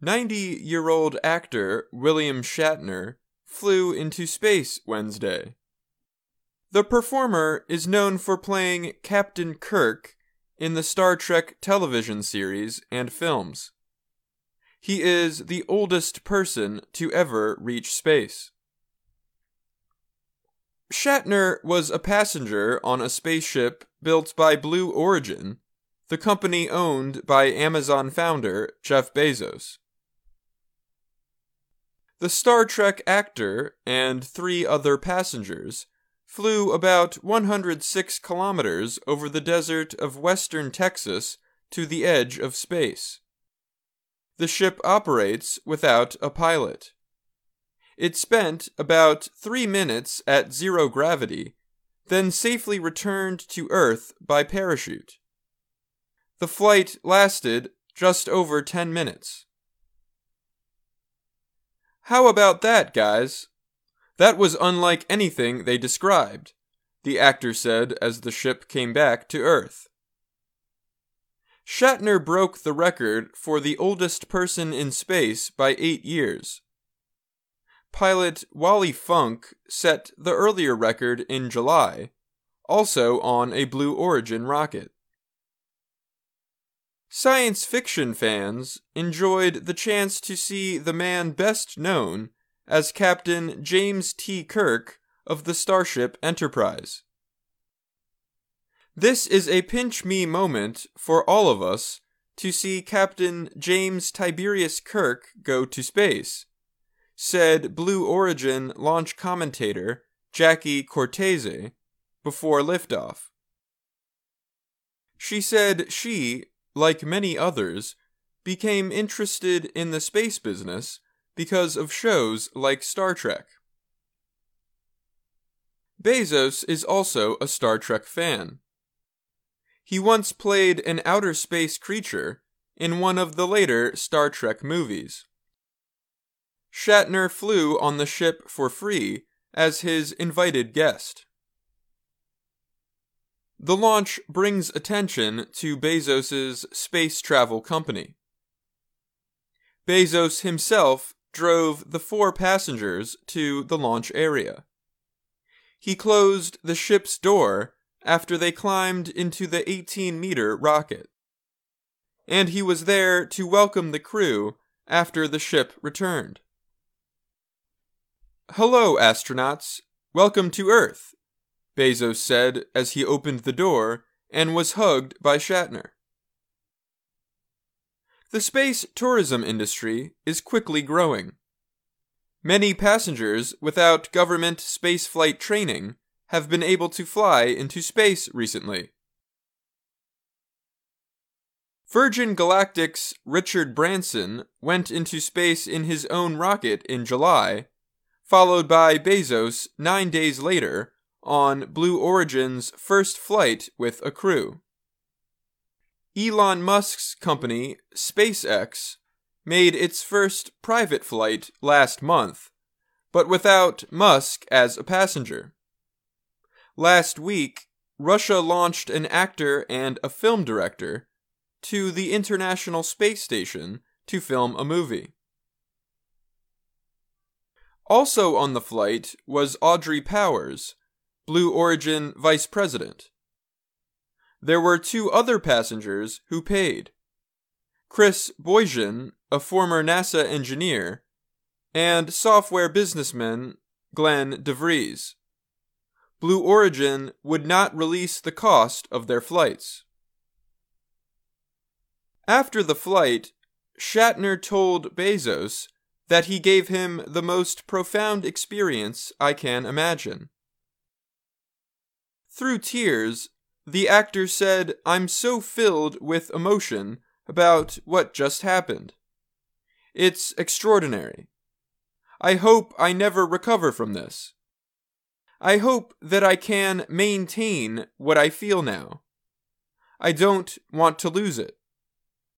90 year old actor William Shatner flew into space Wednesday. The performer is known for playing Captain Kirk in the Star Trek television series and films. He is the oldest person to ever reach space. Shatner was a passenger on a spaceship built by Blue Origin, the company owned by Amazon founder Jeff Bezos. The Star Trek actor and three other passengers flew about 106 kilometers over the desert of western Texas to the edge of space. The ship operates without a pilot. It spent about three minutes at zero gravity, then safely returned to Earth by parachute. The flight lasted just over 10 minutes. How about that, guys? That was unlike anything they described, the actor said as the ship came back to Earth. Shatner broke the record for the oldest person in space by eight years. Pilot Wally Funk set the earlier record in July, also on a Blue Origin rocket. Science fiction fans enjoyed the chance to see the man best known as Captain James T. Kirk of the Starship Enterprise. This is a pinch me moment for all of us to see Captain James Tiberius Kirk go to space said Blue Origin launch commentator Jackie Cortese before liftoff. She said she, like many others, became interested in the space business because of shows like Star Trek. Bezos is also a Star Trek fan. He once played an outer space creature in one of the later Star Trek movies. Shatner flew on the ship for free as his invited guest. The launch brings attention to Bezos' space travel company. Bezos himself drove the four passengers to the launch area. He closed the ship's door after they climbed into the 18 meter rocket. And he was there to welcome the crew after the ship returned. Hello, astronauts. Welcome to Earth, Bezos said as he opened the door and was hugged by Shatner. The space tourism industry is quickly growing. Many passengers without government spaceflight training have been able to fly into space recently. Virgin Galactic's Richard Branson went into space in his own rocket in July followed by Bezos nine days later on Blue Origin's first flight with a crew. Elon Musk's company, SpaceX, made its first private flight last month, but without Musk as a passenger. Last week, Russia launched an actor and a film director to the International Space Station to film a movie. Also on the flight was Audrey Powers, Blue Origin vice president. There were two other passengers who paid Chris Boshuizen, a former NASA engineer, and software businessman Glenn DeVries. Blue Origin would not release the cost of their flights. After the flight, Shatner told Bezos that he gave him the most profound experience I can imagine. Through tears, the actor said, I'm so filled with emotion about what just happened. It's extraordinary. I hope I never recover from this. I hope that I can maintain what I feel now. I don't want to lose it.